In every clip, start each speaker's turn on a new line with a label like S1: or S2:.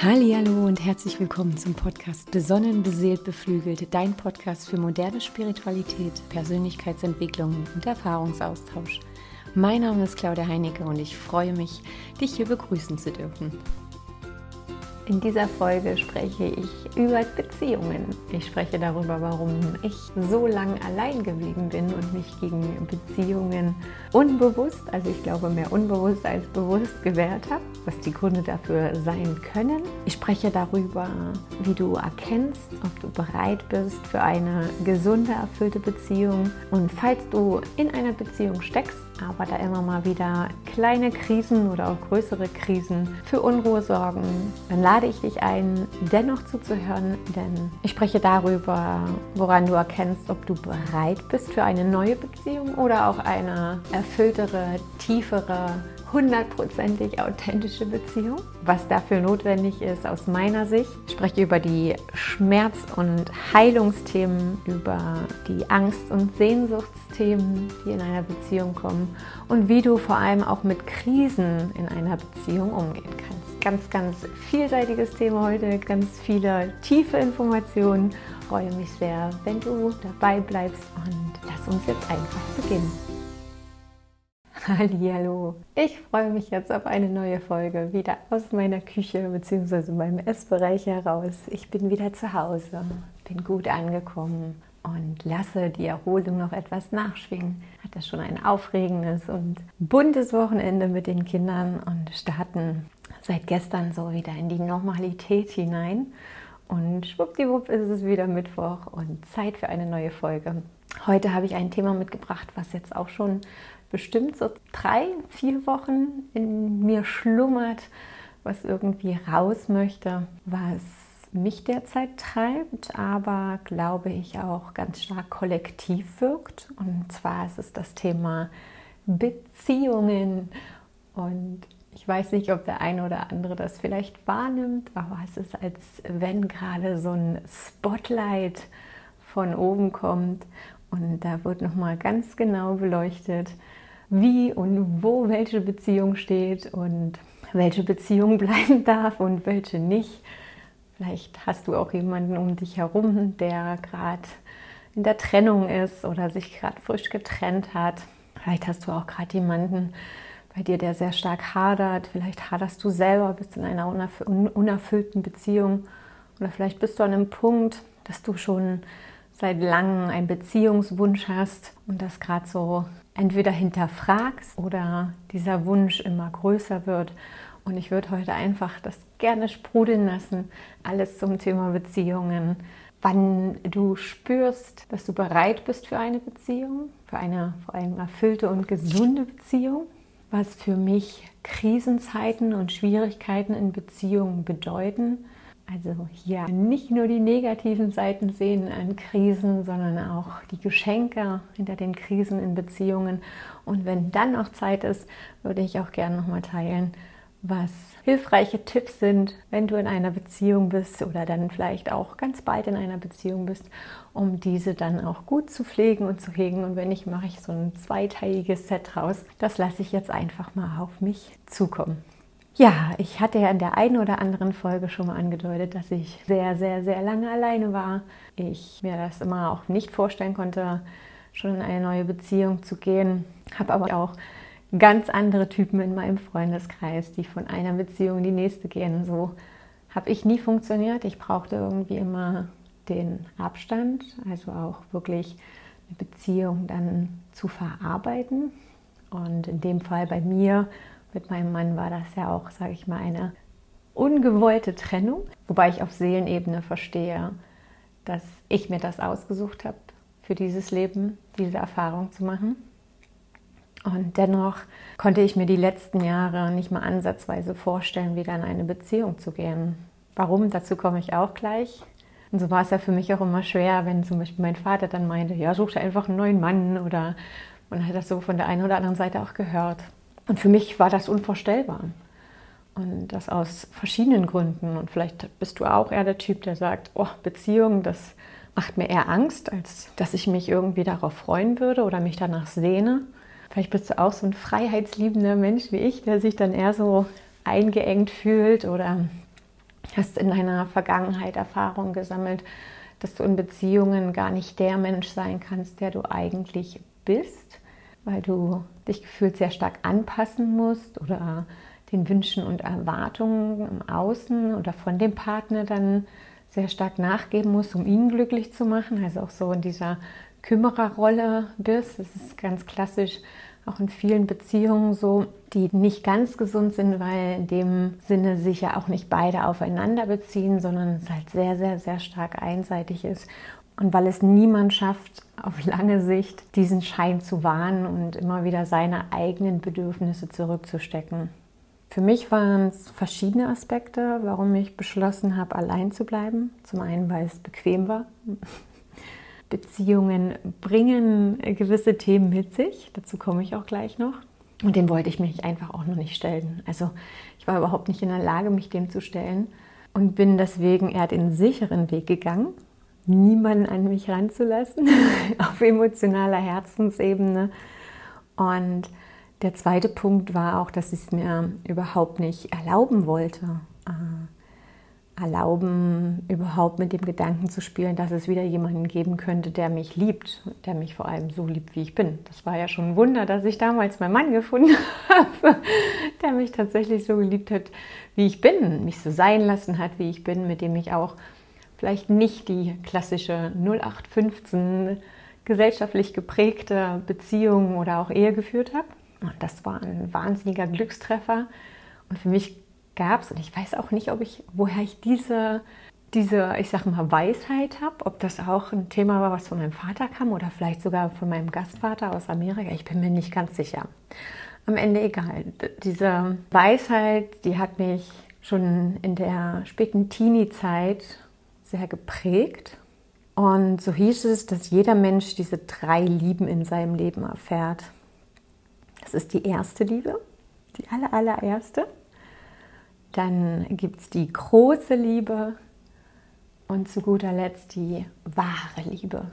S1: Hallo und herzlich willkommen zum Podcast Besonnen, beseelt, beflügelt, dein Podcast für moderne Spiritualität, Persönlichkeitsentwicklung und Erfahrungsaustausch. Mein Name ist Claudia Heinecke und ich freue mich, dich hier begrüßen zu dürfen. In dieser Folge spreche ich über Beziehungen. Ich spreche darüber, warum ich so lange allein geblieben bin und mich gegen Beziehungen unbewusst, also ich glaube mehr unbewusst als bewusst gewehrt habe, was die Gründe dafür sein können. Ich spreche darüber, wie du erkennst, ob du bereit bist für eine gesunde, erfüllte Beziehung. Und falls du in einer Beziehung steckst, aber da immer mal wieder kleine Krisen oder auch größere Krisen für Unruhe sorgen, dann lade ich dich ein, dennoch zuzuhören, denn ich spreche darüber, woran du erkennst, ob du bereit bist für eine neue Beziehung oder auch eine erfülltere, tiefere, hundertprozentig authentische Beziehung. Was dafür notwendig ist aus meiner Sicht. Ich spreche über die Schmerz- und Heilungsthemen, über die Angst- und Sehnsuchtsthemen, die in einer Beziehung kommen und wie du vor allem auch mit Krisen in einer Beziehung umgehen kannst. Ganz, ganz vielseitiges Thema heute, ganz viele tiefe Informationen. Ich freue mich sehr, wenn du dabei bleibst und lass uns jetzt einfach beginnen. Hallo, ich freue mich jetzt auf eine neue Folge wieder aus meiner Küche bzw. meinem Essbereich heraus. Ich bin wieder zu Hause, bin gut angekommen und lasse die Erholung noch etwas nachschwingen. Hatte schon ein aufregendes und buntes Wochenende mit den Kindern und starten seit gestern so wieder in die Normalität hinein. Und schwuppdiwupp ist es wieder Mittwoch und Zeit für eine neue Folge. Heute habe ich ein Thema mitgebracht, was jetzt auch schon bestimmt so drei, vier Wochen in mir schlummert, was irgendwie raus möchte, was mich derzeit treibt, aber glaube ich auch ganz stark kollektiv wirkt. Und zwar ist es das Thema Beziehungen. Und ich weiß nicht, ob der eine oder andere das vielleicht wahrnimmt, aber es ist, als wenn gerade so ein Spotlight von oben kommt und da wird nochmal ganz genau beleuchtet, wie und wo welche Beziehung steht und welche Beziehung bleiben darf und welche nicht. Vielleicht hast du auch jemanden um dich herum, der gerade in der Trennung ist oder sich gerade frisch getrennt hat. Vielleicht hast du auch gerade jemanden bei dir, der sehr stark hadert. Vielleicht haderst du selber, bist in einer unerfüllten Beziehung. Oder vielleicht bist du an einem Punkt, dass du schon seit langem einen Beziehungswunsch hast und das gerade so entweder hinterfragst oder dieser Wunsch immer größer wird. Und ich würde heute einfach das gerne sprudeln lassen, alles zum Thema Beziehungen. Wann du spürst, dass du bereit bist für eine Beziehung, für eine vor allem erfüllte und gesunde Beziehung, was für mich Krisenzeiten und Schwierigkeiten in Beziehungen bedeuten also hier nicht nur die negativen Seiten sehen an Krisen, sondern auch die Geschenke hinter den Krisen in Beziehungen. Und wenn dann noch Zeit ist, würde ich auch gerne nochmal teilen, was hilfreiche Tipps sind, wenn du in einer Beziehung bist oder dann vielleicht auch ganz bald in einer Beziehung bist, um diese dann auch gut zu pflegen und zu hegen. Und wenn nicht, mache ich so ein zweiteiliges Set raus. Das lasse ich jetzt einfach mal auf mich zukommen. Ja, ich hatte ja in der einen oder anderen Folge schon mal angedeutet, dass ich sehr, sehr, sehr lange alleine war. Ich mir das immer auch nicht vorstellen konnte, schon in eine neue Beziehung zu gehen. Habe aber auch ganz andere Typen in meinem Freundeskreis, die von einer Beziehung in die nächste gehen. So habe ich nie funktioniert. Ich brauchte irgendwie immer den Abstand, also auch wirklich eine Beziehung dann zu verarbeiten. Und in dem Fall bei mir mit meinem Mann war das ja auch, sage ich mal, eine ungewollte Trennung, wobei ich auf Seelenebene verstehe, dass ich mir das ausgesucht habe, für dieses Leben diese Erfahrung zu machen. Und dennoch konnte ich mir die letzten Jahre nicht mal ansatzweise vorstellen, wieder in eine Beziehung zu gehen. Warum? Dazu komme ich auch gleich. Und so war es ja für mich auch immer schwer, wenn zum Beispiel mein Vater dann meinte, ja, such dir einfach einen neuen Mann oder man hat das so von der einen oder anderen Seite auch gehört. Und für mich war das unvorstellbar. Und das aus verschiedenen Gründen. Und vielleicht bist du auch eher der Typ, der sagt, oh, Beziehung, das macht mir eher Angst, als dass ich mich irgendwie darauf freuen würde oder mich danach sehne. Vielleicht bist du auch so ein freiheitsliebender Mensch wie ich, der sich dann eher so eingeengt fühlt oder hast in deiner Vergangenheit Erfahrungen gesammelt, dass du in Beziehungen gar nicht der Mensch sein kannst, der du eigentlich bist, weil du dich gefühlt sehr stark anpassen musst oder den Wünschen und Erwartungen im Außen oder von dem Partner dann sehr stark nachgeben musst, um ihn glücklich zu machen. Also auch so in dieser Kümmererrolle bist. Das ist ganz klassisch auch in vielen Beziehungen so, die nicht ganz gesund sind, weil in dem Sinne sich ja auch nicht beide aufeinander beziehen, sondern es halt sehr, sehr, sehr stark einseitig ist. Und weil es niemand schafft, auf lange Sicht diesen Schein zu wahren und immer wieder seine eigenen Bedürfnisse zurückzustecken. Für mich waren es verschiedene Aspekte, warum ich beschlossen habe, allein zu bleiben. Zum einen, weil es bequem war. Beziehungen bringen gewisse Themen mit sich. Dazu komme ich auch gleich noch. Und den wollte ich mich einfach auch noch nicht stellen. Also ich war überhaupt nicht in der Lage, mich dem zu stellen und bin deswegen eher den sicheren Weg gegangen niemanden an mich ranzulassen, auf emotionaler Herzensebene. Und der zweite Punkt war auch, dass ich es mir überhaupt nicht erlauben wollte. Äh, erlauben, überhaupt mit dem Gedanken zu spielen, dass es wieder jemanden geben könnte, der mich liebt, der mich vor allem so liebt, wie ich bin. Das war ja schon ein Wunder, dass ich damals meinen Mann gefunden habe, der mich tatsächlich so geliebt hat, wie ich bin, mich so sein lassen hat, wie ich bin, mit dem ich auch vielleicht nicht die klassische 0815 gesellschaftlich geprägte Beziehung oder auch Ehe geführt habe. Und das war ein wahnsinniger Glückstreffer. Und für mich gab es, und ich weiß auch nicht, ob ich, woher ich diese, diese ich sag mal, Weisheit habe, ob das auch ein Thema war, was von meinem Vater kam oder vielleicht sogar von meinem Gastvater aus Amerika. Ich bin mir nicht ganz sicher. Am Ende egal. Diese Weisheit, die hat mich schon in der späten Teenie-Zeit sehr geprägt. Und so hieß es, dass jeder Mensch diese drei Lieben in seinem Leben erfährt. Das ist die erste Liebe, die aller, allererste. Dann gibt es die große Liebe und zu guter Letzt die wahre Liebe.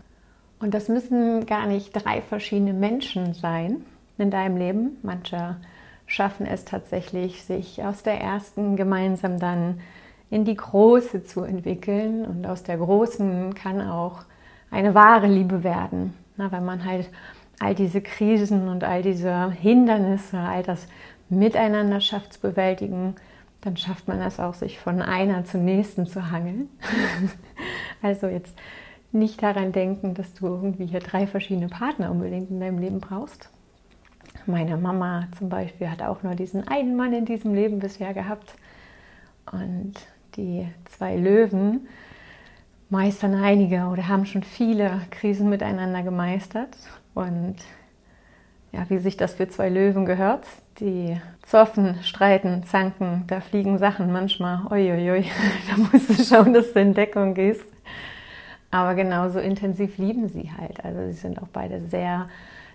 S1: Und das müssen gar nicht drei verschiedene Menschen sein in deinem Leben. Manche schaffen es tatsächlich, sich aus der ersten gemeinsam dann in die große zu entwickeln. Und aus der großen kann auch eine wahre Liebe werden. Na, weil man halt all diese Krisen und all diese Hindernisse, all das miteinander schafft zu bewältigen, dann schafft man es auch, sich von einer zur nächsten zu hangeln. also jetzt nicht daran denken, dass du irgendwie hier drei verschiedene Partner unbedingt in deinem Leben brauchst. Meine Mama zum Beispiel hat auch nur diesen einen Mann in diesem Leben bisher gehabt. Und die zwei Löwen meistern einige oder haben schon viele Krisen miteinander gemeistert. Und ja, wie sich das für zwei Löwen gehört, die zoffen, streiten, zanken, da fliegen Sachen manchmal, uiuiui, da musst du schauen, dass du in Deckung gehst. Aber genauso intensiv lieben sie halt. Also sie sind auch beide sehr,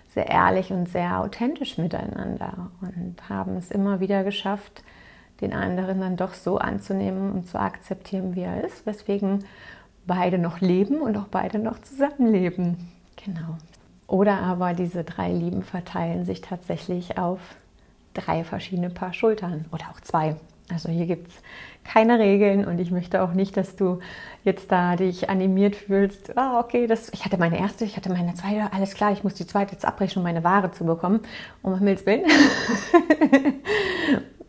S1: sehr ehrlich und sehr authentisch miteinander und haben es immer wieder geschafft, den anderen dann doch so anzunehmen und zu akzeptieren, wie er ist, weswegen beide noch leben und auch beide noch zusammenleben. Genau. Oder aber diese drei Lieben verteilen sich tatsächlich auf drei verschiedene Paar Schultern oder auch zwei. Also hier gibt es keine Regeln und ich möchte auch nicht, dass du jetzt da dich animiert fühlst. Ah, okay, das, ich hatte meine erste, ich hatte meine zweite, alles klar, ich muss die zweite jetzt abbrechen, um meine Ware zu bekommen, um Himmels Willen.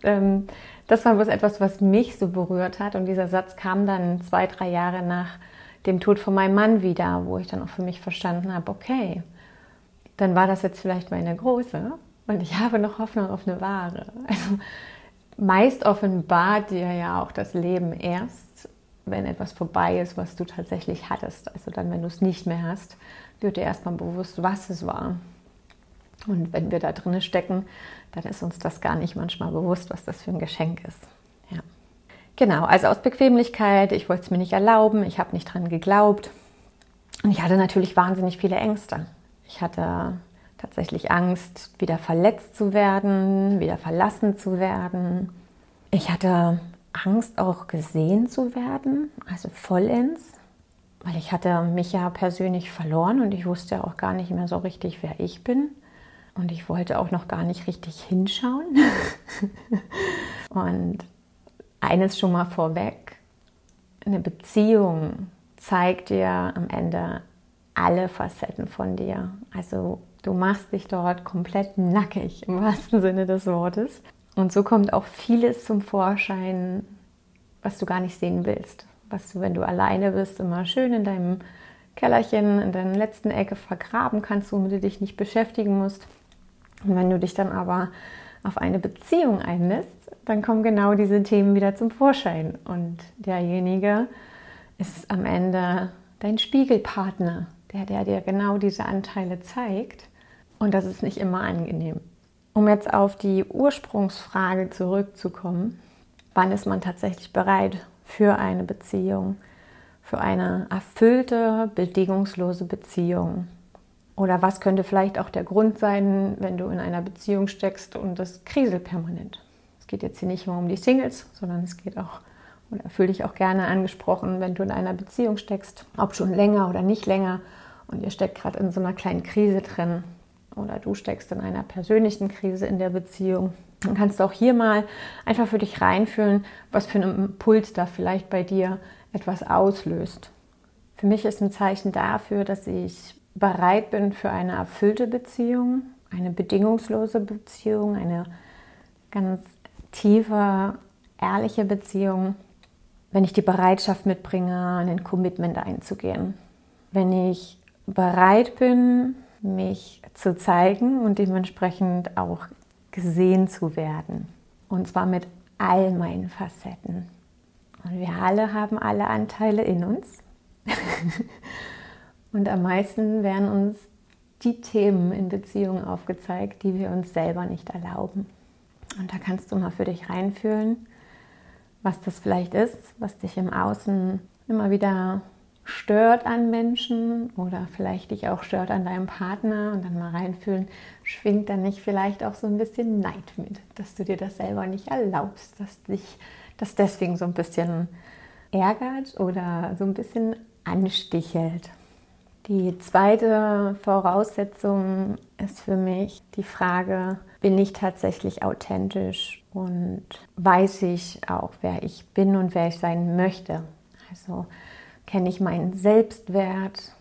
S1: ähm, das war bloß etwas, was mich so berührt hat. Und dieser Satz kam dann zwei, drei Jahre nach dem Tod von meinem Mann wieder, wo ich dann auch für mich verstanden habe, okay, dann war das jetzt vielleicht meine große und ich habe noch Hoffnung auf eine wahre. Also meist offenbart dir ja auch das Leben erst, wenn etwas vorbei ist, was du tatsächlich hattest. Also dann, wenn du es nicht mehr hast, wird dir erstmal bewusst, was es war. Und wenn wir da drinnen stecken, dann ist uns das gar nicht manchmal bewusst, was das für ein Geschenk ist. Ja. Genau, also aus Bequemlichkeit, ich wollte es mir nicht erlauben, ich habe nicht dran geglaubt. Und ich hatte natürlich wahnsinnig viele Ängste. Ich hatte tatsächlich Angst, wieder verletzt zu werden, wieder verlassen zu werden. Ich hatte Angst, auch gesehen zu werden, also vollends, weil ich hatte mich ja persönlich verloren und ich wusste ja auch gar nicht mehr so richtig, wer ich bin. Und ich wollte auch noch gar nicht richtig hinschauen. und eines schon mal vorweg, eine Beziehung zeigt dir am Ende alle Facetten von dir. Also du machst dich dort komplett nackig im wahrsten Sinne des Wortes. Und so kommt auch vieles zum Vorschein, was du gar nicht sehen willst. Was du, wenn du alleine bist, immer schön in deinem Kellerchen, in deiner letzten Ecke vergraben kannst, womit du dich nicht beschäftigen musst. Und wenn du dich dann aber auf eine Beziehung einlässt, dann kommen genau diese Themen wieder zum Vorschein. Und derjenige ist am Ende dein Spiegelpartner, der, der dir genau diese Anteile zeigt. Und das ist nicht immer angenehm. Um jetzt auf die Ursprungsfrage zurückzukommen, wann ist man tatsächlich bereit für eine Beziehung, für eine erfüllte, bedingungslose Beziehung? Oder was könnte vielleicht auch der Grund sein, wenn du in einer Beziehung steckst und das kriselt permanent? Es geht jetzt hier nicht nur um die Singles, sondern es geht auch, oder fühle dich auch gerne angesprochen, wenn du in einer Beziehung steckst, ob schon länger oder nicht länger und ihr steckt gerade in so einer kleinen Krise drin oder du steckst in einer persönlichen Krise in der Beziehung. Dann kannst du auch hier mal einfach für dich reinfühlen, was für ein Impuls da vielleicht bei dir etwas auslöst. Für mich ist ein Zeichen dafür, dass ich bereit bin für eine erfüllte Beziehung, eine bedingungslose Beziehung, eine ganz tiefe, ehrliche Beziehung, wenn ich die Bereitschaft mitbringe, ein Commitment einzugehen. Wenn ich bereit bin, mich zu zeigen und dementsprechend auch gesehen zu werden. Und zwar mit all meinen Facetten. Und wir alle haben alle Anteile in uns. und am meisten werden uns die Themen in Beziehungen aufgezeigt, die wir uns selber nicht erlauben. Und da kannst du mal für dich reinfühlen, was das vielleicht ist, was dich im Außen immer wieder stört an Menschen oder vielleicht dich auch stört an deinem Partner und dann mal reinfühlen, schwingt dann nicht vielleicht auch so ein bisschen Neid mit, dass du dir das selber nicht erlaubst, dass dich das deswegen so ein bisschen ärgert oder so ein bisschen anstichelt. Die zweite Voraussetzung ist für mich die Frage, bin ich tatsächlich authentisch und weiß ich auch, wer ich bin und wer ich sein möchte. Also Kenne ich meinen Selbstwert?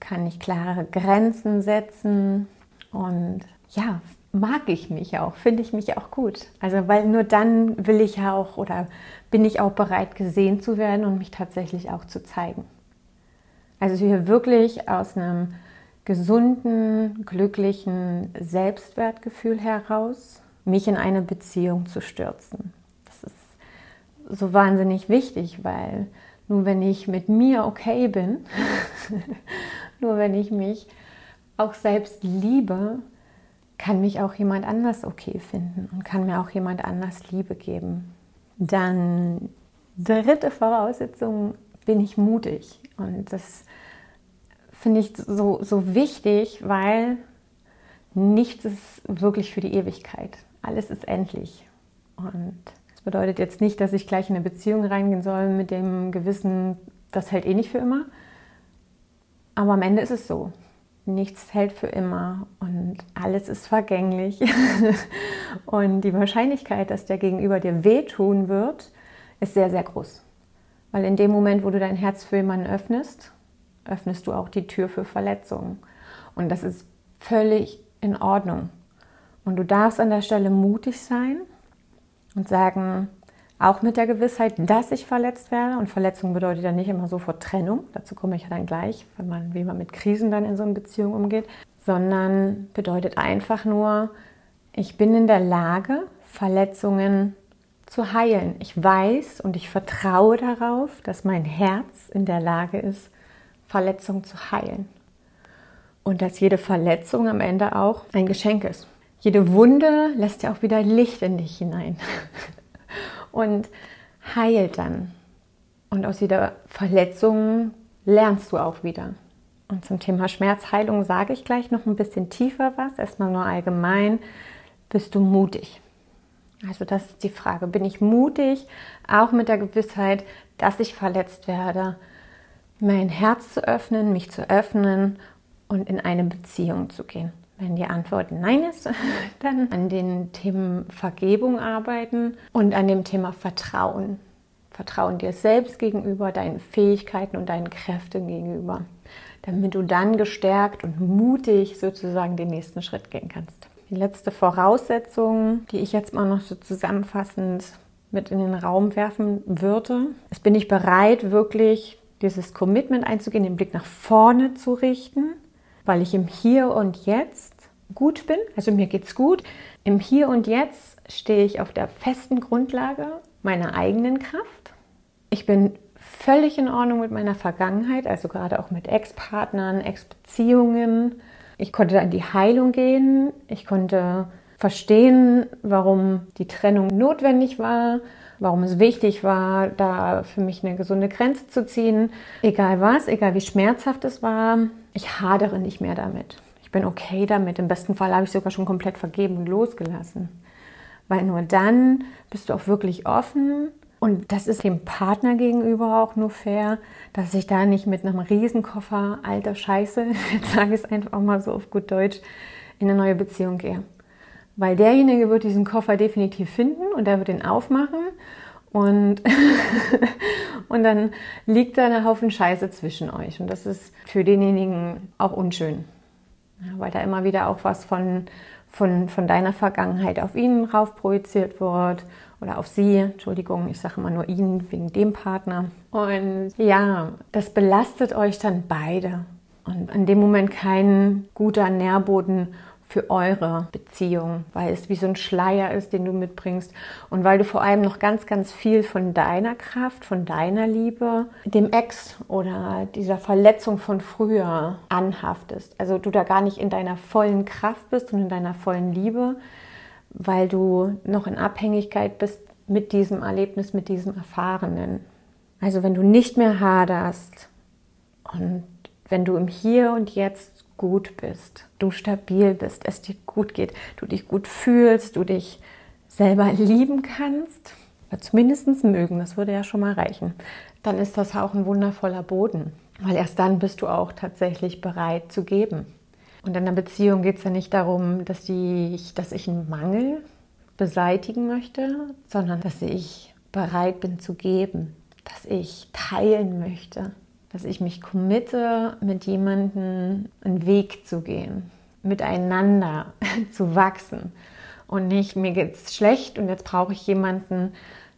S1: Kann ich klare Grenzen setzen? Und ja, mag ich mich auch, finde ich mich auch gut. Also weil nur dann will ich auch oder bin ich auch bereit gesehen zu werden und mich tatsächlich auch zu zeigen. Also hier wirklich aus einem gesunden, glücklichen Selbstwertgefühl heraus mich in eine Beziehung zu stürzen. Das ist so wahnsinnig wichtig, weil nur wenn ich mit mir okay bin, nur wenn ich mich auch selbst liebe, kann mich auch jemand anders okay finden und kann mir auch jemand anders Liebe geben. Dann dritte Voraussetzung, bin ich mutig. Und das finde ich so, so wichtig, weil nichts ist wirklich für die Ewigkeit. Alles ist endlich. Und bedeutet jetzt nicht, dass ich gleich in eine Beziehung reingehen soll mit dem Gewissen, das hält eh nicht für immer. Aber am Ende ist es so. Nichts hält für immer und alles ist vergänglich. und die Wahrscheinlichkeit, dass der Gegenüber dir wehtun wird, ist sehr, sehr groß. Weil in dem Moment, wo du dein Herz für jemanden öffnest, öffnest du auch die Tür für Verletzungen. Und das ist völlig in Ordnung. Und du darfst an der Stelle mutig sein und sagen, auch mit der Gewissheit, dass ich verletzt werde. Und Verletzung bedeutet ja nicht immer sofort Trennung, dazu komme ich ja dann gleich, wenn man, wie man mit Krisen dann in so einer Beziehung umgeht, sondern bedeutet einfach nur, ich bin in der Lage, Verletzungen zu heilen. Ich weiß und ich vertraue darauf, dass mein Herz in der Lage ist, Verletzungen zu heilen. Und dass jede Verletzung am Ende auch ein Geschenk ist. Jede Wunde lässt ja auch wieder Licht in dich hinein und heilt dann. Und aus jeder Verletzung lernst du auch wieder. Und zum Thema Schmerzheilung sage ich gleich noch ein bisschen tiefer was. Erstmal nur allgemein. Bist du mutig? Also das ist die Frage. Bin ich mutig, auch mit der Gewissheit, dass ich verletzt werde, mein Herz zu öffnen, mich zu öffnen und in eine Beziehung zu gehen? Wenn die Antwort Nein ist, dann an den Themen Vergebung arbeiten und an dem Thema Vertrauen. Vertrauen dir selbst gegenüber, deinen Fähigkeiten und deinen Kräften gegenüber, damit du dann gestärkt und mutig sozusagen den nächsten Schritt gehen kannst. Die letzte Voraussetzung, die ich jetzt mal noch so zusammenfassend mit in den Raum werfen würde, ist, bin ich bereit, wirklich dieses Commitment einzugehen, den Blick nach vorne zu richten, weil ich im Hier und Jetzt gut bin, also mir geht's gut. Im Hier und Jetzt stehe ich auf der festen Grundlage meiner eigenen Kraft. Ich bin völlig in Ordnung mit meiner Vergangenheit, also gerade auch mit Ex-Partnern, Ex-Beziehungen. Ich konnte da die Heilung gehen. Ich konnte verstehen, warum die Trennung notwendig war, warum es wichtig war, da für mich eine gesunde Grenze zu ziehen. Egal was, egal wie schmerzhaft es war, ich hadere nicht mehr damit. Ich bin okay damit. Im besten Fall habe ich sogar schon komplett vergeben und losgelassen. Weil nur dann bist du auch wirklich offen und das ist dem Partner gegenüber auch nur fair, dass ich da nicht mit einem Riesenkoffer alter Scheiße, jetzt sage ich es einfach mal so auf gut Deutsch, in eine neue Beziehung gehe. Weil derjenige wird diesen Koffer definitiv finden und er wird ihn aufmachen und, und dann liegt da ein Haufen Scheiße zwischen euch. Und das ist für denjenigen auch unschön. Weil da immer wieder auch was von, von, von deiner Vergangenheit auf ihn rauf projiziert wird oder auf sie. Entschuldigung, ich sage immer nur ihn wegen dem Partner. Und ja, das belastet euch dann beide. Und in dem Moment kein guter Nährboden für eure Beziehung, weil es wie so ein Schleier ist, den du mitbringst und weil du vor allem noch ganz, ganz viel von deiner Kraft, von deiner Liebe, dem Ex oder dieser Verletzung von früher anhaftest. Also du da gar nicht in deiner vollen Kraft bist und in deiner vollen Liebe, weil du noch in Abhängigkeit bist mit diesem Erlebnis, mit diesem Erfahrenen. Also wenn du nicht mehr haderst und wenn du im Hier und Jetzt gut bist, du stabil bist, es dir gut geht, du dich gut fühlst, du dich selber lieben kannst, oder zumindest mögen, das würde ja schon mal reichen, dann ist das auch ein wundervoller Boden, weil erst dann bist du auch tatsächlich bereit zu geben. Und in einer Beziehung geht es ja nicht darum, dass ich, dass ich einen Mangel beseitigen möchte, sondern dass ich bereit bin zu geben, dass ich teilen möchte, dass ich mich committe, mit jemandem einen Weg zu gehen, miteinander zu wachsen und nicht, mir geht es schlecht und jetzt brauche ich jemanden,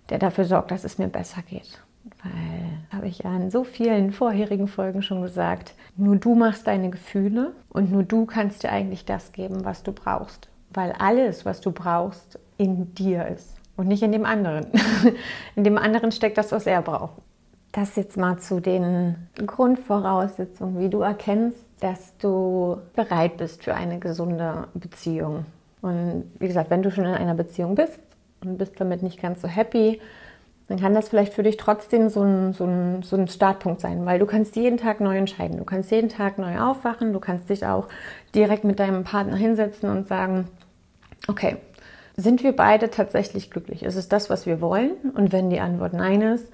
S1: der dafür sorgt, dass es mir besser geht. Weil, habe ich ja in so vielen vorherigen Folgen schon gesagt, nur du machst deine Gefühle und nur du kannst dir eigentlich das geben, was du brauchst. Weil alles, was du brauchst, in dir ist und nicht in dem anderen. in dem anderen steckt das, was er braucht. Das jetzt mal zu den Grundvoraussetzungen, wie du erkennst, dass du bereit bist für eine gesunde Beziehung. Und wie gesagt, wenn du schon in einer Beziehung bist und bist damit nicht ganz so happy, dann kann das vielleicht für dich trotzdem so ein, so, ein, so ein Startpunkt sein, weil du kannst jeden Tag neu entscheiden. Du kannst jeden Tag neu aufwachen. Du kannst dich auch direkt mit deinem Partner hinsetzen und sagen, okay, sind wir beide tatsächlich glücklich? Ist es das, was wir wollen? Und wenn die Antwort nein ist,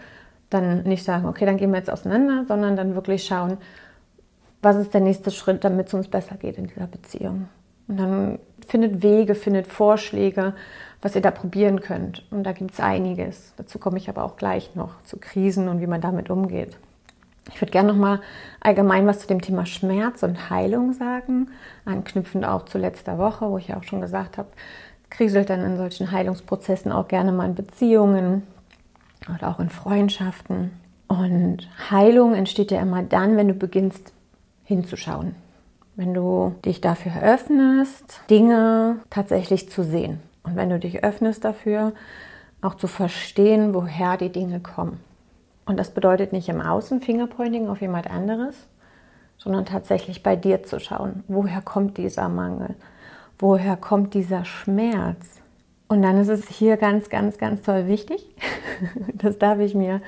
S1: dann nicht sagen, okay, dann gehen wir jetzt auseinander, sondern dann wirklich schauen, was ist der nächste Schritt, damit es uns besser geht in dieser Beziehung. Und dann findet Wege, findet Vorschläge, was ihr da probieren könnt. Und da gibt es einiges. Dazu komme ich aber auch gleich noch zu Krisen und wie man damit umgeht. Ich würde gerne noch mal allgemein was zu dem Thema Schmerz und Heilung sagen, anknüpfend auch zu letzter Woche, wo ich ja auch schon gesagt habe, kriselt dann in solchen Heilungsprozessen auch gerne mal in Beziehungen, oder auch in Freundschaften. Und Heilung entsteht ja immer dann, wenn du beginnst hinzuschauen. Wenn du dich dafür öffnest, Dinge tatsächlich zu sehen. Und wenn du dich öffnest dafür, auch zu verstehen, woher die Dinge kommen. Und das bedeutet nicht im Außen Fingerpointing auf jemand anderes, sondern tatsächlich bei dir zu schauen, woher kommt dieser Mangel, woher kommt dieser Schmerz, und dann ist es hier ganz, ganz, ganz toll wichtig. Das darf ich mir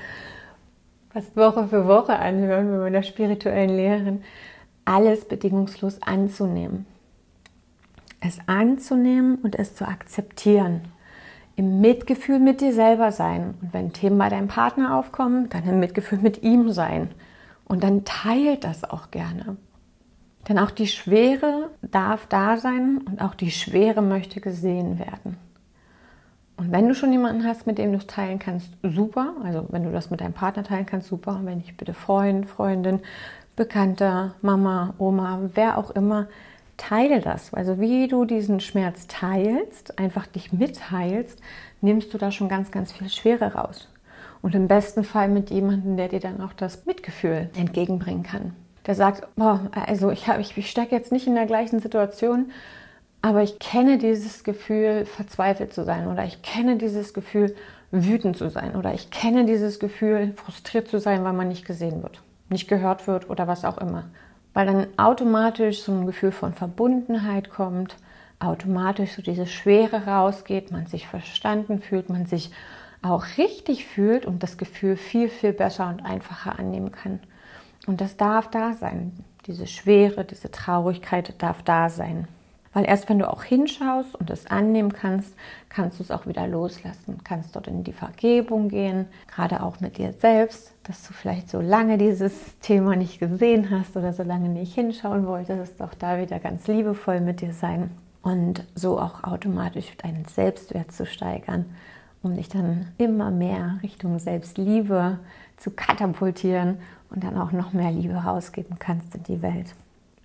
S1: fast Woche für Woche anhören mit meiner spirituellen Lehrerin. Alles bedingungslos anzunehmen. Es anzunehmen und es zu akzeptieren. Im Mitgefühl mit dir selber sein. Und wenn Themen bei deinem Partner aufkommen, dann im Mitgefühl mit ihm sein. Und dann teilt das auch gerne. Denn auch die Schwere darf da sein und auch die Schwere möchte gesehen werden. Und wenn du schon jemanden hast, mit dem du es teilen kannst, super. Also wenn du das mit deinem Partner teilen kannst, super. Und wenn nicht, bitte Freund, Freundin, Bekannter, Mama, Oma, wer auch immer, teile das. Also wie du diesen Schmerz teilst, einfach dich mitteilst, nimmst du da schon ganz, ganz viel Schwere raus. Und im besten Fall mit jemandem, der dir dann auch das Mitgefühl entgegenbringen kann. Der sagt, boah, also ich, ich, ich stecke jetzt nicht in der gleichen Situation, aber ich kenne dieses Gefühl, verzweifelt zu sein oder ich kenne dieses Gefühl, wütend zu sein oder ich kenne dieses Gefühl, frustriert zu sein, weil man nicht gesehen wird, nicht gehört wird oder was auch immer. Weil dann automatisch so ein Gefühl von Verbundenheit kommt, automatisch so diese Schwere rausgeht, man sich verstanden fühlt, man sich auch richtig fühlt und das Gefühl viel, viel besser und einfacher annehmen kann. Und das darf da sein. Diese Schwere, diese Traurigkeit darf da sein. Weil erst wenn du auch hinschaust und es annehmen kannst, kannst du es auch wieder loslassen. Kannst dort in die Vergebung gehen, gerade auch mit dir selbst, dass du vielleicht so lange dieses Thema nicht gesehen hast oder so lange nicht hinschauen wolltest, doch da wieder ganz liebevoll mit dir sein und so auch automatisch deinen Selbstwert zu steigern, um dich dann immer mehr Richtung Selbstliebe zu katapultieren und dann auch noch mehr Liebe rausgeben kannst in die Welt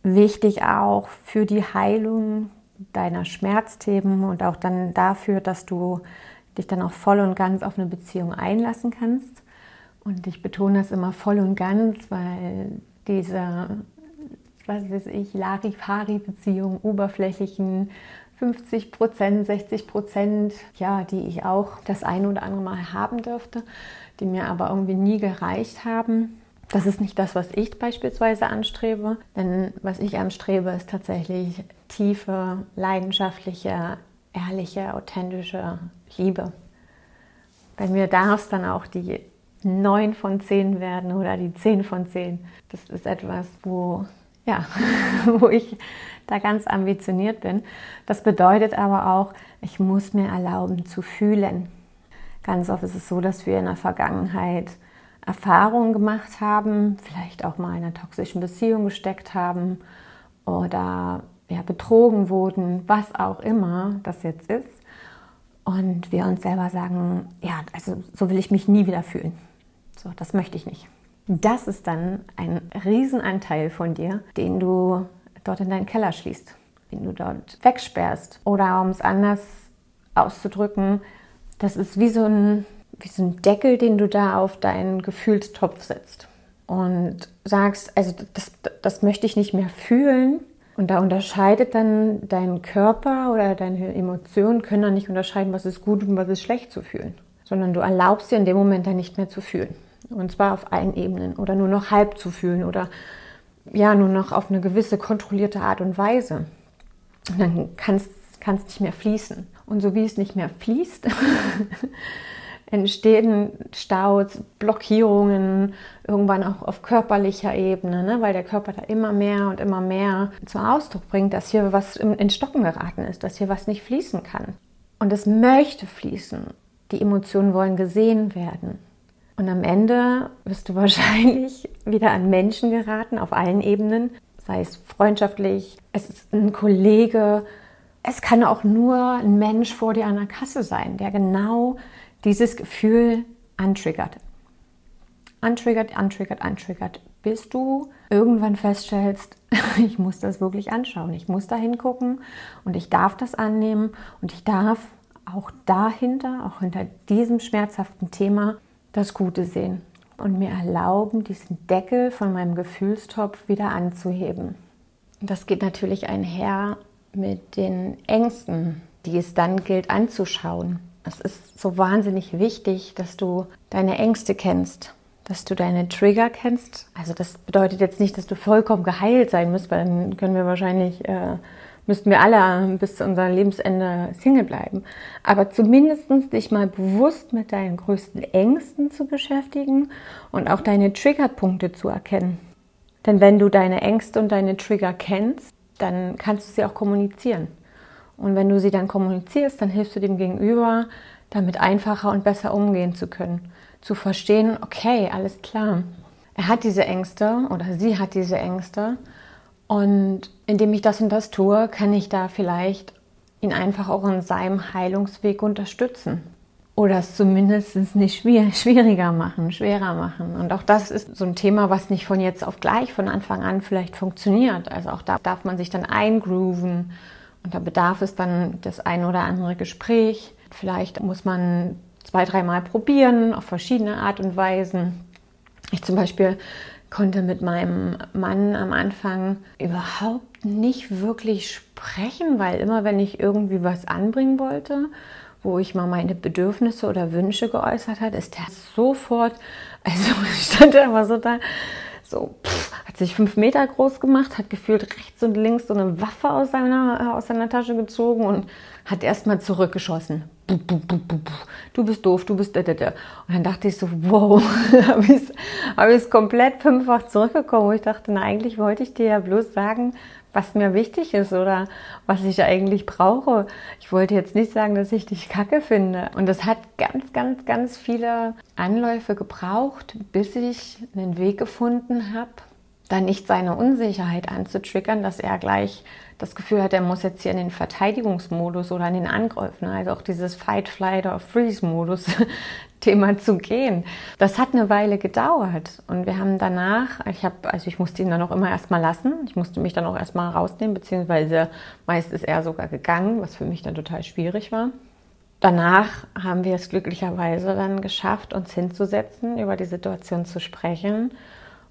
S1: wichtig auch für die Heilung deiner Schmerzthemen und auch dann dafür, dass du dich dann auch voll und ganz auf eine Beziehung einlassen kannst. Und ich betone das immer voll und ganz, weil diese, was weiß ich, Larifari-Beziehung, oberflächlichen 50 Prozent, 60 Prozent, ja, die ich auch das eine oder andere Mal haben dürfte, die mir aber irgendwie nie gereicht haben, das ist nicht das, was ich beispielsweise anstrebe, denn was ich anstrebe, ist tatsächlich tiefe, leidenschaftliche, ehrliche, authentische Liebe. Bei mir darf es dann auch die 9 von 10 werden oder die 10 von 10. Das ist etwas, wo, ja, wo ich da ganz ambitioniert bin. Das bedeutet aber auch, ich muss mir erlauben zu fühlen. Ganz oft ist es so, dass wir in der Vergangenheit Erfahrungen gemacht haben, vielleicht auch mal in einer toxischen Beziehung gesteckt haben oder ja, betrogen wurden, was auch immer das jetzt ist. Und wir uns selber sagen, ja, also so will ich mich nie wieder fühlen. So, das möchte ich nicht. Das ist dann ein Riesenanteil von dir, den du dort in deinen Keller schließt, den du dort wegsperrst. Oder um es anders auszudrücken, das ist wie so ein wie so ein Deckel, den du da auf deinen Gefühlstopf setzt und sagst, also das, das möchte ich nicht mehr fühlen. Und da unterscheidet dann dein Körper oder deine Emotionen können dann nicht unterscheiden, was ist gut und was ist schlecht zu fühlen, sondern du erlaubst dir in dem Moment dann nicht mehr zu fühlen. Und zwar auf allen Ebenen oder nur noch halb zu fühlen oder ja, nur noch auf eine gewisse kontrollierte Art und Weise. Und dann kannst du nicht mehr fließen. Und so wie es nicht mehr fließt, entstehen Staus, Blockierungen, irgendwann auch auf körperlicher Ebene, ne? weil der Körper da immer mehr und immer mehr zum Ausdruck bringt, dass hier was in Stocken geraten ist, dass hier was nicht fließen kann. Und es möchte fließen. Die Emotionen wollen gesehen werden. Und am Ende wirst du wahrscheinlich wieder an Menschen geraten, auf allen Ebenen, sei es freundschaftlich, es ist ein Kollege, es kann auch nur ein Mensch vor dir an der Kasse sein, der genau dieses Gefühl antriggert. Antriggert, antriggert, antriggert, bis du irgendwann feststellst, ich muss das wirklich anschauen, ich muss da hingucken und ich darf das annehmen und ich darf auch dahinter, auch hinter diesem schmerzhaften Thema, das Gute sehen und mir erlauben, diesen Deckel von meinem Gefühlstopf wieder anzuheben. Das geht natürlich einher mit den Ängsten, die es dann gilt anzuschauen. Es ist so wahnsinnig wichtig, dass du deine Ängste kennst, dass du deine Trigger kennst. Also das bedeutet jetzt nicht, dass du vollkommen geheilt sein musst, weil dann können wir wahrscheinlich, äh, müssten wir alle bis zu unserem Lebensende Single bleiben. Aber zumindest dich mal bewusst mit deinen größten Ängsten zu beschäftigen und auch deine Triggerpunkte zu erkennen. Denn wenn du deine Ängste und deine Trigger kennst, dann kannst du sie auch kommunizieren. Und wenn du sie dann kommunizierst, dann hilfst du dem Gegenüber, damit einfacher und besser umgehen zu können. Zu verstehen, okay, alles klar. Er hat diese Ängste oder sie hat diese Ängste. Und indem ich das und das tue, kann ich da vielleicht ihn einfach auch in seinem Heilungsweg unterstützen. Oder es zumindest nicht schwieriger machen, schwerer machen. Und auch das ist so ein Thema, was nicht von jetzt auf gleich, von Anfang an vielleicht funktioniert. Also auch da darf man sich dann eingrooven und da bedarf es dann das ein oder andere Gespräch. Vielleicht muss man zwei, dreimal probieren, auf verschiedene Art und Weisen. Ich zum Beispiel konnte mit meinem Mann am Anfang überhaupt nicht wirklich sprechen, weil immer wenn ich irgendwie was anbringen wollte, wo ich mal meine Bedürfnisse oder Wünsche geäußert hat, ist der sofort, also stand er immer so da, so, pff, hat sich fünf Meter groß gemacht, hat gefühlt rechts und links so eine Waffe aus seiner, aus seiner Tasche gezogen und hat erstmal zurückgeschossen. Du bist doof, du bist da, da, da. Und dann dachte ich so, wow, habe ich es hab komplett fünffach zurückgekommen. Wo ich dachte, na, eigentlich wollte ich dir ja bloß sagen, was mir wichtig ist oder was ich eigentlich brauche. Ich wollte jetzt nicht sagen, dass ich dich kacke finde. Und das hat ganz, ganz, ganz viele Anläufe gebraucht, bis ich einen Weg gefunden habe, dann nicht seine Unsicherheit anzutriggern, dass er gleich das Gefühl hat, er muss jetzt hier in den Verteidigungsmodus oder in den Angriff, ne? also auch dieses Fight, Flight oder Freeze-Modus Thema zu gehen. Das hat eine Weile gedauert und wir haben danach, ich habe, also ich musste ihn dann auch immer erstmal lassen, ich musste mich dann auch erstmal rausnehmen, beziehungsweise meist ist er sogar gegangen, was für mich dann total schwierig war. Danach haben wir es glücklicherweise dann geschafft, uns hinzusetzen, über die Situation zu sprechen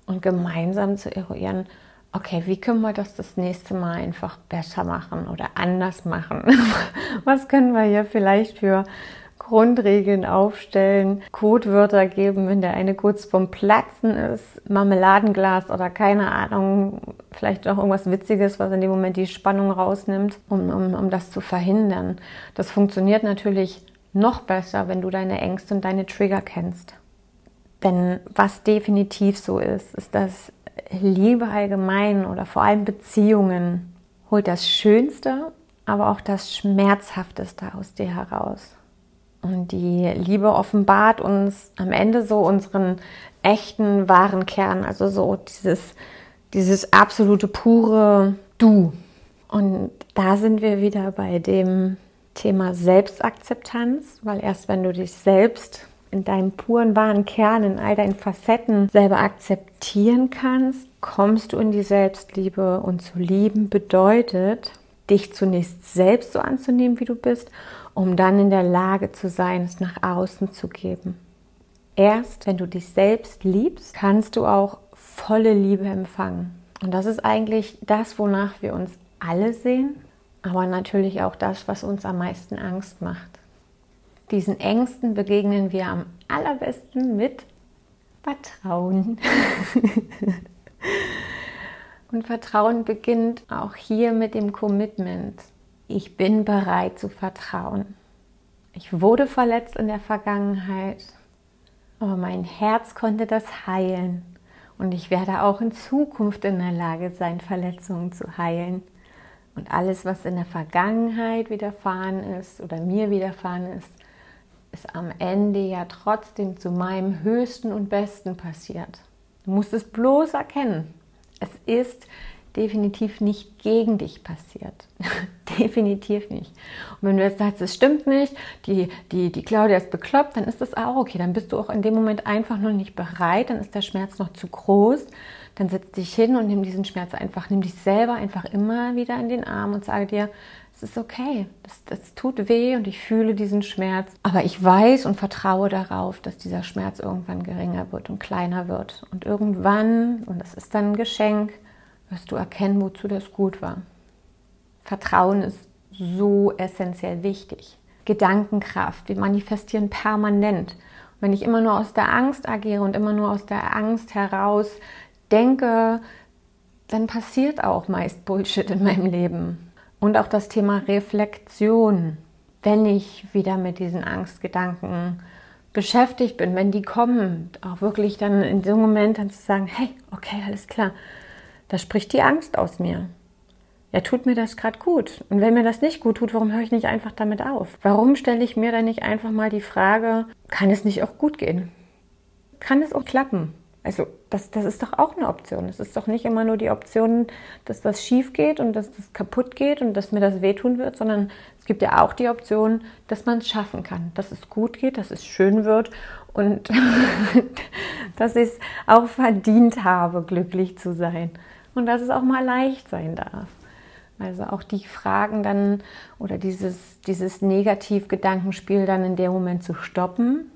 S1: und gemeinsam zu eruieren, okay, wie können wir das das nächste Mal einfach besser machen oder anders machen? Was können wir hier vielleicht für Grundregeln aufstellen, Codewörter geben, wenn der eine kurz vom Platzen ist, Marmeladenglas oder keine Ahnung, vielleicht auch irgendwas Witziges, was in dem Moment die Spannung rausnimmt, um, um, um das zu verhindern. Das funktioniert natürlich noch besser, wenn du deine Ängste und deine Trigger kennst. Denn was definitiv so ist, ist, dass Liebe allgemein oder vor allem Beziehungen holt das Schönste, aber auch das Schmerzhafteste aus dir heraus. Und die Liebe offenbart uns am Ende so unseren echten, wahren Kern, also so dieses, dieses absolute, pure Du. Und da sind wir wieder bei dem Thema Selbstakzeptanz, weil erst wenn du dich selbst in deinem puren, wahren Kern, in all deinen Facetten selber akzeptieren kannst, kommst du in die Selbstliebe. Und zu lieben bedeutet, dich zunächst selbst so anzunehmen, wie du bist, um dann in der Lage zu sein, es nach außen zu geben. Erst wenn du dich selbst liebst, kannst du auch volle Liebe empfangen. Und das ist eigentlich das, wonach wir uns alle sehen, aber natürlich auch das, was uns am meisten Angst macht. Diesen Ängsten begegnen wir am allerbesten mit Vertrauen. Und Vertrauen beginnt auch hier mit dem Commitment. Ich bin bereit zu vertrauen. Ich wurde verletzt in der Vergangenheit, aber mein Herz konnte das heilen. Und ich werde auch in Zukunft in der Lage sein, Verletzungen zu heilen. Und alles, was in der Vergangenheit widerfahren ist oder mir widerfahren ist, ist am Ende ja trotzdem zu meinem höchsten und besten passiert. Du musst es bloß erkennen. Es ist definitiv nicht gegen dich passiert. definitiv nicht. Und wenn du jetzt sagst, es stimmt nicht, die, die, die Claudia ist bekloppt, dann ist das auch okay. Dann bist du auch in dem Moment einfach noch nicht bereit, dann ist der Schmerz noch zu groß. Dann setz dich hin und nimm diesen Schmerz einfach, nimm dich selber einfach immer wieder in den Arm und sage dir, es ist okay, das, das tut weh und ich fühle diesen Schmerz. Aber ich weiß und vertraue darauf, dass dieser Schmerz irgendwann geringer wird und kleiner wird. Und irgendwann, und das ist dann ein Geschenk, wirst du erkennen, wozu das gut war. Vertrauen ist so essentiell wichtig. Gedankenkraft, wir manifestieren permanent. Und wenn ich immer nur aus der Angst agiere und immer nur aus der Angst heraus denke, dann passiert auch meist Bullshit in meinem Leben. Und auch das Thema Reflexion, wenn ich wieder mit diesen Angstgedanken beschäftigt bin, wenn die kommen, auch wirklich dann in dem Moment dann zu sagen, hey, okay, alles klar, da spricht die Angst aus mir. Ja, tut mir das gerade gut? Und wenn mir das nicht gut tut, warum höre ich nicht einfach damit auf? Warum stelle ich mir dann nicht einfach mal die Frage, kann es nicht auch gut gehen? Kann es auch klappen? Also das, das ist doch auch eine Option. Es ist doch nicht immer nur die Option, dass was schief geht und dass das kaputt geht und dass mir das wehtun wird, sondern es gibt ja auch die Option, dass man es schaffen kann, dass es gut geht, dass es schön wird und dass ich es auch verdient habe, glücklich zu sein und dass es auch mal leicht sein darf. Also auch die Fragen dann oder dieses, dieses Negativgedankenspiel dann in dem Moment zu stoppen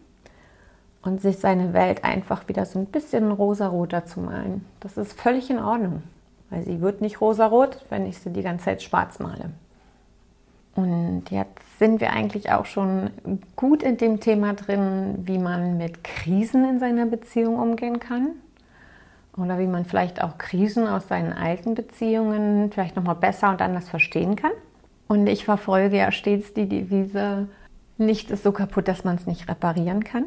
S1: und sich seine Welt einfach wieder so ein bisschen rosaroter zu malen. Das ist völlig in Ordnung, weil sie wird nicht rosarot, wenn ich sie die ganze Zeit schwarz male. Und jetzt sind wir eigentlich auch schon gut in dem Thema drin, wie man mit Krisen in seiner Beziehung umgehen kann. Oder wie man vielleicht auch Krisen aus seinen alten Beziehungen vielleicht nochmal besser und anders verstehen kann. Und ich verfolge ja stets die Devise, nichts ist so kaputt, dass man es nicht reparieren kann.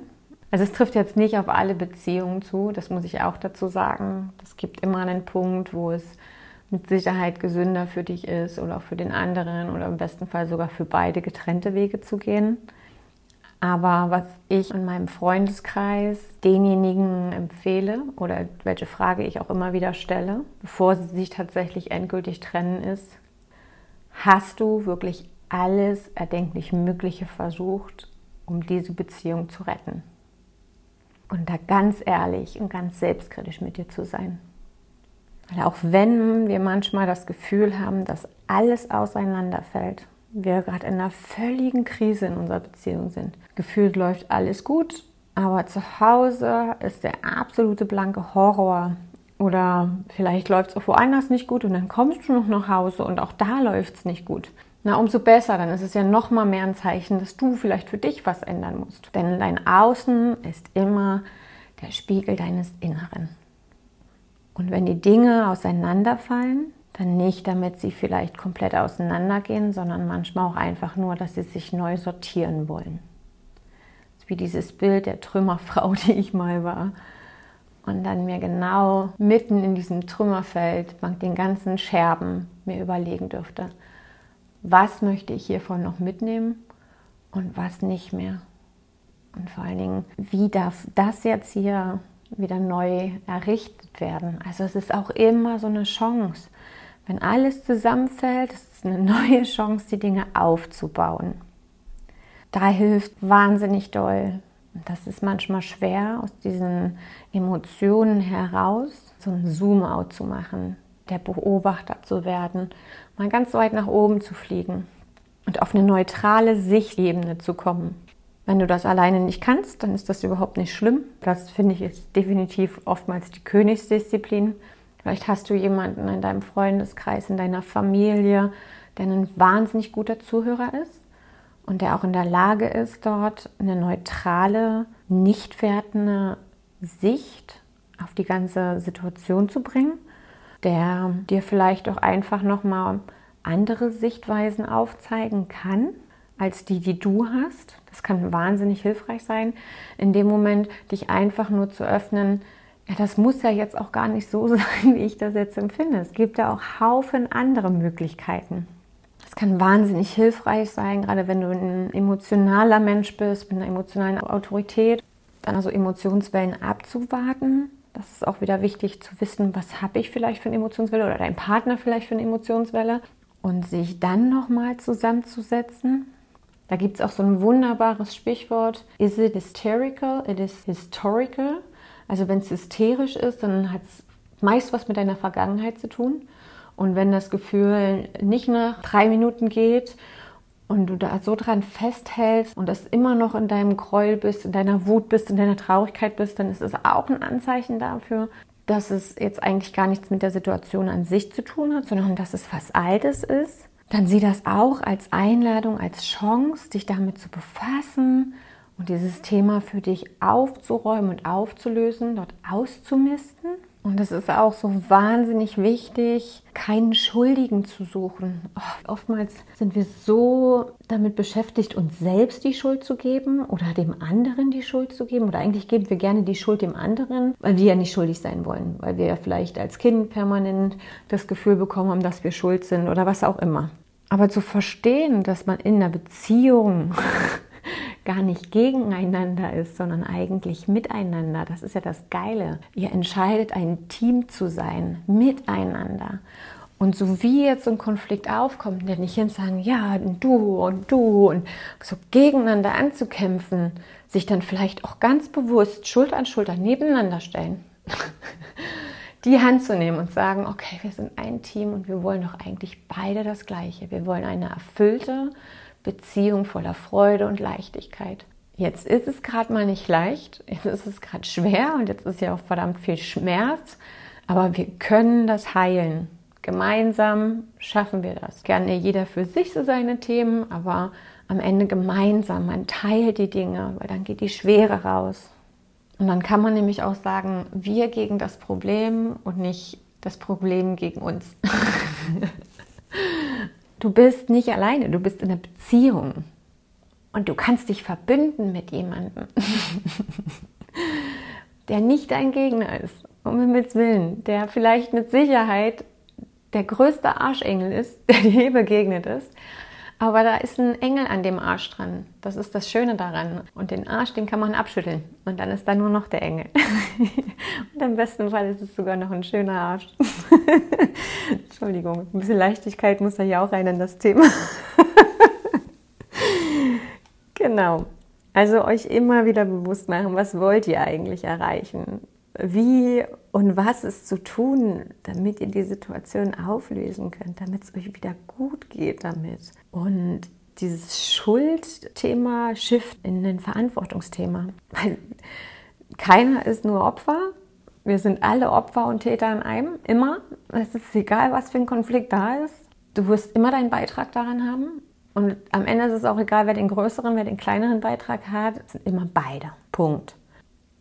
S1: Also es trifft jetzt nicht auf alle Beziehungen zu, das muss ich auch dazu sagen. Es gibt immer einen Punkt, wo es mit Sicherheit gesünder für dich ist oder auch für den anderen oder im besten Fall sogar für beide getrennte Wege zu gehen. Aber was ich in meinem Freundeskreis denjenigen empfehle oder welche Frage ich auch immer wieder stelle, bevor sie sich tatsächlich endgültig trennen, ist, hast du wirklich alles erdenklich Mögliche versucht, um diese Beziehung zu retten? und da ganz ehrlich und ganz selbstkritisch mit dir zu sein. Weil auch wenn wir manchmal das Gefühl haben, dass alles auseinanderfällt, wir gerade in einer völligen Krise in unserer Beziehung sind, gefühlt läuft alles gut, aber zu Hause ist der absolute blanke Horror. Oder vielleicht läuft es auch woanders nicht gut und dann kommst du noch nach Hause und auch da läuft es nicht gut. Na, umso besser, dann ist es ja noch mal mehr ein Zeichen, dass du vielleicht für dich was ändern musst. Denn dein Außen ist immer der Spiegel deines Inneren. Und wenn die Dinge auseinanderfallen, dann nicht, damit sie vielleicht komplett auseinandergehen, sondern manchmal auch einfach nur, dass sie sich neu sortieren wollen. wie dieses Bild der Trümmerfrau, die ich mal war. Und dann mir genau mitten in diesem Trümmerfeld, den ganzen Scherben, mir überlegen dürfte, was möchte ich hiervon noch mitnehmen und was nicht mehr. Und vor allen Dingen, wie darf das jetzt hier wieder neu errichtet werden? Also es ist auch immer so eine Chance. Wenn alles zusammenfällt, ist es eine neue Chance, die Dinge aufzubauen. Da hilft wahnsinnig doll. Und das ist manchmal schwer, aus diesen Emotionen heraus so ein Zoom-out zu machen, der Beobachter zu werden mal ganz weit nach oben zu fliegen und auf eine neutrale Sichtebene zu kommen. Wenn du das alleine nicht kannst, dann ist das überhaupt nicht schlimm. Das finde ich ist definitiv oftmals die Königsdisziplin. Vielleicht hast du jemanden in deinem Freundeskreis, in deiner Familie, der ein wahnsinnig guter Zuhörer ist und der auch in der Lage ist, dort eine neutrale, nicht wertende Sicht auf die ganze Situation zu bringen der dir vielleicht auch einfach nochmal andere Sichtweisen aufzeigen kann als die, die du hast. Das kann wahnsinnig hilfreich sein, in dem Moment dich einfach nur zu öffnen. Ja, das muss ja jetzt auch gar nicht so sein, wie ich das jetzt empfinde. Es gibt ja auch Haufen andere Möglichkeiten. Es kann wahnsinnig hilfreich sein, gerade wenn du ein emotionaler Mensch bist, mit einer emotionalen Autorität, dann also Emotionswellen abzuwarten das ist auch wieder wichtig zu wissen, was habe ich vielleicht für eine Emotionswelle oder dein Partner vielleicht für eine Emotionswelle und sich dann nochmal zusammenzusetzen. Da gibt es auch so ein wunderbares Sprichwort, is it hysterical, it is historical. Also wenn es hysterisch ist, dann hat es meist was mit deiner Vergangenheit zu tun. Und wenn das Gefühl nicht nach drei Minuten geht und du da so dran festhältst und das immer noch in deinem Gräuel bist, in deiner Wut bist, in deiner Traurigkeit bist, dann ist es auch ein Anzeichen dafür, dass es jetzt eigentlich gar nichts mit der Situation an sich zu tun hat, sondern dass es was Altes ist. Dann sieh das auch als Einladung, als Chance, dich damit zu befassen und dieses Thema für dich aufzuräumen und aufzulösen, dort auszumisten und es ist auch so wahnsinnig wichtig, keinen Schuldigen zu suchen. Oh, oftmals sind wir so damit beschäftigt, uns selbst die Schuld zu geben oder dem anderen die Schuld zu geben. Oder eigentlich geben wir gerne die Schuld dem anderen, weil wir ja nicht schuldig sein wollen. Weil wir ja vielleicht als Kind permanent das Gefühl bekommen haben, dass wir schuld sind oder was auch immer. Aber zu verstehen, dass man in einer Beziehung gar nicht gegeneinander ist, sondern eigentlich miteinander. Das ist ja das Geile. Ihr entscheidet, ein Team zu sein, miteinander. Und so wie jetzt so ein Konflikt aufkommt, der nicht hin sagen, ja, du und du und so gegeneinander anzukämpfen, sich dann vielleicht auch ganz bewusst Schulter an Schulter nebeneinander stellen, die Hand zu nehmen und sagen, okay, wir sind ein Team und wir wollen doch eigentlich beide das Gleiche. Wir wollen eine erfüllte Beziehung voller Freude und Leichtigkeit. Jetzt ist es gerade mal nicht leicht, jetzt ist es gerade schwer und jetzt ist ja auch verdammt viel Schmerz, aber wir können das heilen. Gemeinsam schaffen wir das. Gerne jeder für sich so seine Themen, aber am Ende gemeinsam. Man teilt die Dinge, weil dann geht die Schwere raus. Und dann kann man nämlich auch sagen, wir gegen das Problem und nicht das Problem gegen uns. du bist nicht alleine, du bist in einer Beziehung. Und du kannst dich verbünden mit jemandem, der nicht dein Gegner ist, um Himmels Willen, der vielleicht mit Sicherheit der größte Arschengel ist, der dir begegnet ist. Aber da ist ein Engel an dem Arsch dran. Das ist das Schöne daran. Und den Arsch, den kann man abschütteln. Und dann ist da nur noch der Engel. Und im besten Fall ist es sogar noch ein schöner Arsch. Entschuldigung, ein bisschen Leichtigkeit muss da ja auch rein in das Thema. genau. Also euch immer wieder bewusst machen, was wollt ihr eigentlich erreichen? Wie und was ist zu tun, damit ihr die Situation auflösen könnt, damit es euch wieder gut geht damit. Und dieses Schuldthema shift in ein Verantwortungsthema. Weil keiner ist nur Opfer. Wir sind alle Opfer und Täter in einem, immer. Es ist egal, was für ein Konflikt da ist. Du wirst immer deinen Beitrag daran haben. Und am Ende ist es auch egal, wer den größeren, wer den kleineren Beitrag hat. Es sind immer beide. Punkt.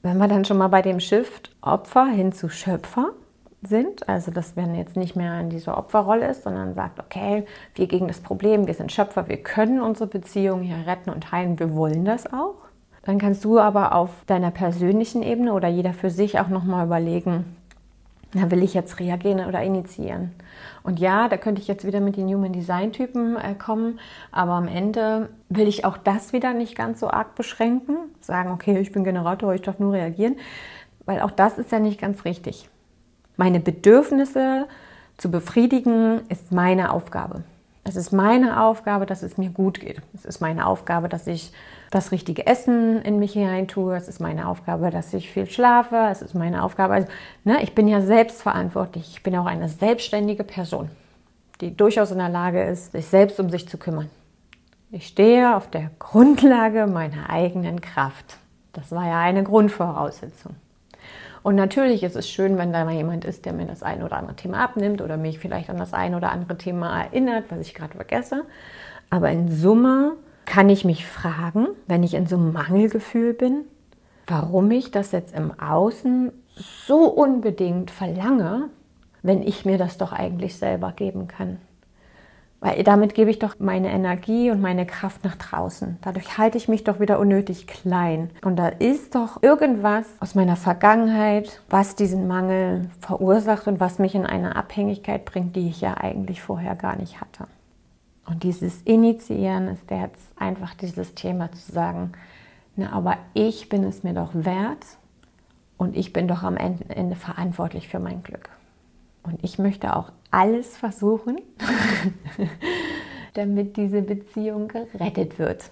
S1: Wenn wir dann schon mal bei dem Shift Opfer hin zu Schöpfer sind, also dass man jetzt nicht mehr in dieser Opferrolle ist, sondern sagt, okay, wir gegen das Problem, wir sind Schöpfer, wir können unsere Beziehung hier retten und heilen, wir wollen das auch. Dann kannst du aber auf deiner persönlichen Ebene oder jeder für sich auch nochmal überlegen, na, will ich jetzt reagieren oder initiieren? Und ja, da könnte ich jetzt wieder mit den Human Design Typen äh, kommen, aber am Ende will ich auch das wieder nicht ganz so arg beschränken, sagen, okay, ich bin Generator, ich darf nur reagieren, weil auch das ist ja nicht ganz richtig. Meine Bedürfnisse zu befriedigen ist meine Aufgabe. Es ist meine Aufgabe, dass es mir gut geht. Es ist meine Aufgabe, dass ich das richtige Essen in mich hinein tue. Es ist meine Aufgabe, dass ich viel schlafe. Es ist meine Aufgabe. Also, ne, ich bin ja selbstverantwortlich. Ich bin auch eine selbstständige Person, die durchaus in der Lage ist, sich selbst um sich zu kümmern. Ich stehe auf der Grundlage meiner eigenen Kraft. Das war ja eine Grundvoraussetzung. Und natürlich ist es schön, wenn da mal jemand ist, der mir das ein oder andere Thema abnimmt oder mich vielleicht an das ein oder andere Thema erinnert, was ich gerade vergesse. Aber in Summe kann ich mich fragen, wenn ich in so einem Mangelgefühl bin, warum ich das jetzt im Außen so unbedingt verlange, wenn ich mir das doch eigentlich selber geben kann. Weil damit gebe ich doch meine Energie und meine Kraft nach draußen. Dadurch halte ich mich doch wieder unnötig klein. Und da ist doch irgendwas aus meiner Vergangenheit, was diesen Mangel verursacht und was mich in eine Abhängigkeit bringt, die ich ja eigentlich vorher gar nicht hatte. Und dieses Initiieren ist jetzt einfach dieses Thema zu sagen, na, aber ich bin es mir doch wert und ich bin doch am Ende verantwortlich für mein Glück. Und ich möchte auch alles versuchen, damit diese Beziehung gerettet wird,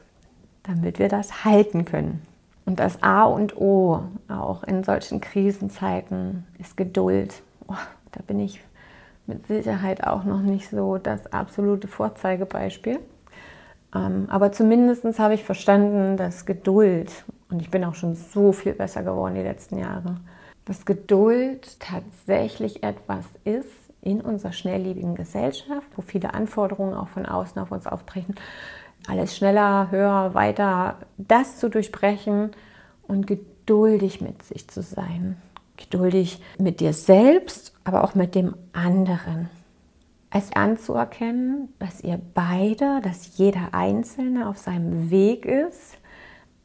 S1: damit wir das halten können. Und das A und O auch in solchen Krisenzeiten ist Geduld. Oh, da bin ich mit Sicherheit auch noch nicht so das absolute Vorzeigebeispiel. Ähm, aber zumindest habe ich verstanden, dass Geduld, und ich bin auch schon so viel besser geworden die letzten Jahre, dass Geduld tatsächlich etwas ist in unserer schnelllebigen Gesellschaft, wo viele Anforderungen auch von außen auf uns auftreten, alles schneller, höher, weiter, das zu durchbrechen und geduldig mit sich zu sein. Geduldig mit dir selbst, aber auch mit dem anderen. Es anzuerkennen, dass ihr beide, dass jeder Einzelne auf seinem Weg ist,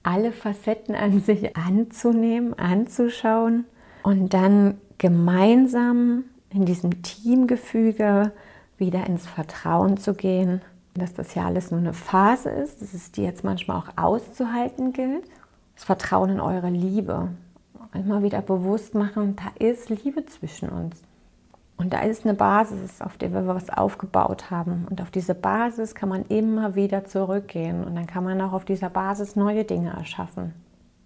S1: alle Facetten an sich anzunehmen, anzuschauen und dann gemeinsam in diesem Teamgefüge wieder ins Vertrauen zu gehen dass das ja alles nur eine Phase ist, dass es die jetzt manchmal auch auszuhalten gilt. Das Vertrauen in eure Liebe. Immer wieder bewusst machen, da ist Liebe zwischen uns. Und da ist eine Basis, auf der wir was aufgebaut haben. Und auf diese Basis kann man immer wieder zurückgehen. Und dann kann man auch auf dieser Basis neue Dinge erschaffen.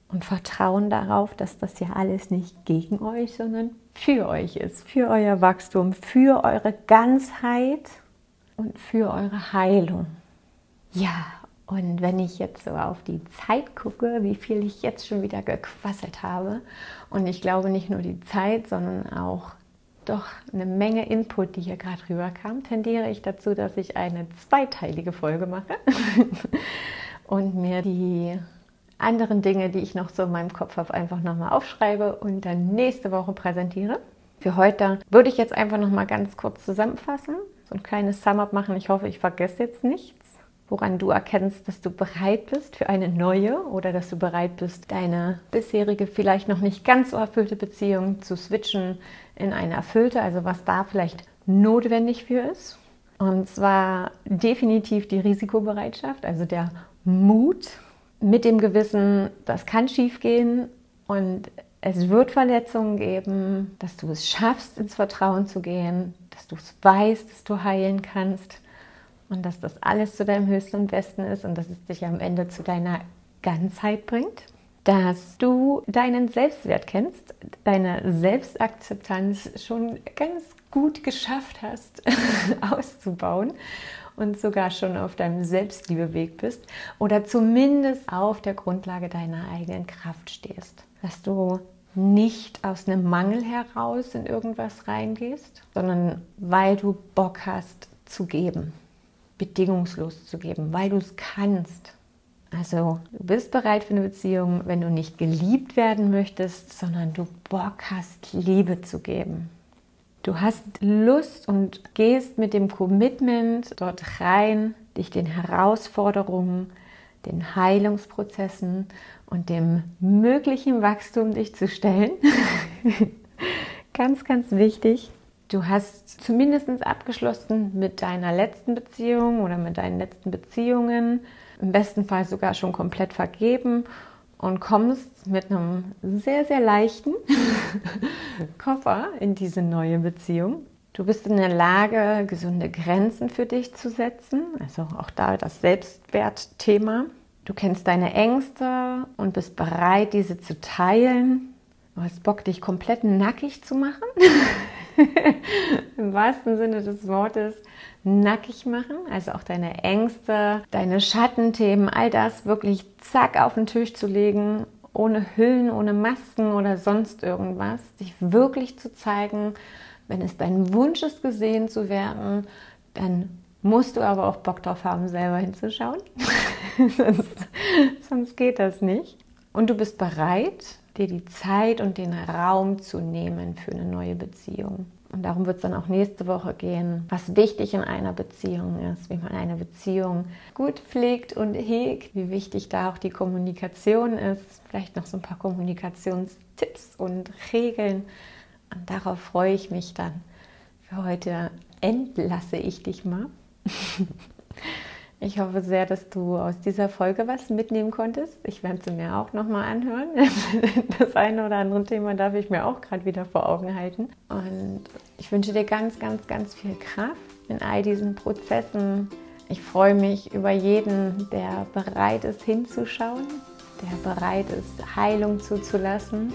S1: Und vertrauen darauf, dass das ja alles nicht gegen euch, sondern für euch ist. Für euer Wachstum, für eure Ganzheit und für eure Heilung. Ja, und wenn ich jetzt so auf die Zeit gucke, wie viel ich jetzt schon wieder gequasselt habe, und ich glaube nicht nur die Zeit, sondern auch doch eine Menge Input, die hier gerade rüberkam, tendiere ich dazu, dass ich eine zweiteilige Folge mache und mir die anderen Dinge, die ich noch so in meinem Kopf habe, einfach nochmal aufschreibe und dann nächste Woche präsentiere. Für heute würde ich jetzt einfach nochmal ganz kurz zusammenfassen, so ein kleines Sum-Up machen. Ich hoffe, ich vergesse jetzt nichts woran du erkennst, dass du bereit bist für eine neue oder dass du bereit bist, deine bisherige, vielleicht noch nicht ganz so erfüllte Beziehung zu switchen in eine erfüllte, also was da vielleicht notwendig für ist. Und zwar definitiv die Risikobereitschaft, also der Mut mit dem Gewissen, das kann schiefgehen und es wird Verletzungen geben, dass du es schaffst, ins Vertrauen zu gehen, dass du es weißt, dass du heilen kannst und dass das alles zu deinem höchsten und besten ist und dass es dich am Ende zu deiner Ganzheit bringt dass du deinen Selbstwert kennst, deine Selbstakzeptanz schon ganz gut geschafft hast auszubauen und sogar schon auf deinem Selbstliebeweg bist oder zumindest auf der Grundlage deiner eigenen Kraft stehst. Dass du nicht aus einem Mangel heraus in irgendwas reingehst, sondern weil du Bock hast zu geben, bedingungslos zu geben, weil du es kannst also du bist bereit für eine Beziehung, wenn du nicht geliebt werden möchtest, sondern du Bock hast, Liebe zu geben. Du hast Lust und gehst mit dem Commitment dort rein, dich den Herausforderungen, den Heilungsprozessen und dem möglichen Wachstum dich zu stellen. ganz, ganz wichtig. Du hast zumindest abgeschlossen mit deiner letzten Beziehung oder mit deinen letzten Beziehungen im besten Fall sogar schon komplett vergeben und kommst mit einem sehr, sehr leichten Koffer in diese neue Beziehung. Du bist in der Lage, gesunde Grenzen für dich zu setzen, also auch da das Selbstwertthema. Du kennst deine Ängste und bist bereit, diese zu teilen. Du hast Bock, dich komplett nackig zu machen. Im wahrsten Sinne des Wortes nackig machen, also auch deine Ängste, deine Schattenthemen, all das wirklich zack auf den Tisch zu legen, ohne Hüllen, ohne Masken oder sonst irgendwas, dich wirklich zu zeigen. Wenn es dein Wunsch ist, gesehen zu werden, dann musst du aber auch Bock drauf haben, selber hinzuschauen. sonst, sonst geht das nicht. Und du bist bereit, dir die Zeit und den Raum zu nehmen für eine neue Beziehung. Und darum wird es dann auch nächste Woche gehen, was wichtig in einer Beziehung ist, wie man eine Beziehung gut pflegt und hegt, wie wichtig da auch die Kommunikation ist, vielleicht noch so ein paar Kommunikationstipps und Regeln. Und darauf freue ich mich dann. Für heute entlasse ich dich mal. Ich hoffe sehr, dass du aus dieser Folge was mitnehmen konntest. Ich werde sie mir auch nochmal anhören. Das eine oder andere Thema darf ich mir auch gerade wieder vor Augen halten. Und ich wünsche dir ganz, ganz, ganz viel Kraft in all diesen Prozessen. Ich freue mich über jeden, der bereit ist hinzuschauen, der bereit ist, Heilung zuzulassen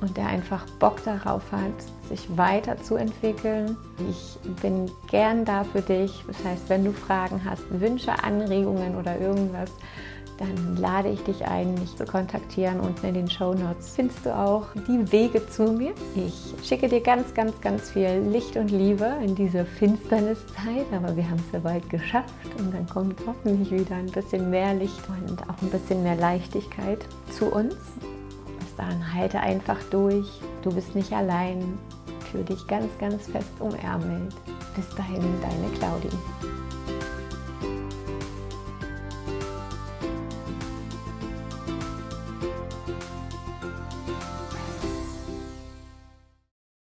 S1: und der einfach Bock darauf hat, sich weiterzuentwickeln. Ich bin gern da für dich. Das heißt, wenn du Fragen hast, Wünsche, Anregungen oder irgendwas, dann lade ich dich ein, mich zu kontaktieren. Unten in den Show Notes findest du auch die Wege zu mir. Ich schicke dir ganz, ganz, ganz viel Licht und Liebe in diese Finsterniszeit, aber wir haben es ja bald geschafft und dann kommt hoffentlich wieder ein bisschen mehr Licht und auch ein bisschen mehr Leichtigkeit zu uns dahin, halte einfach durch. Du bist nicht allein. Fühle dich ganz, ganz fest umärmelt. Bis dahin, deine Claudie.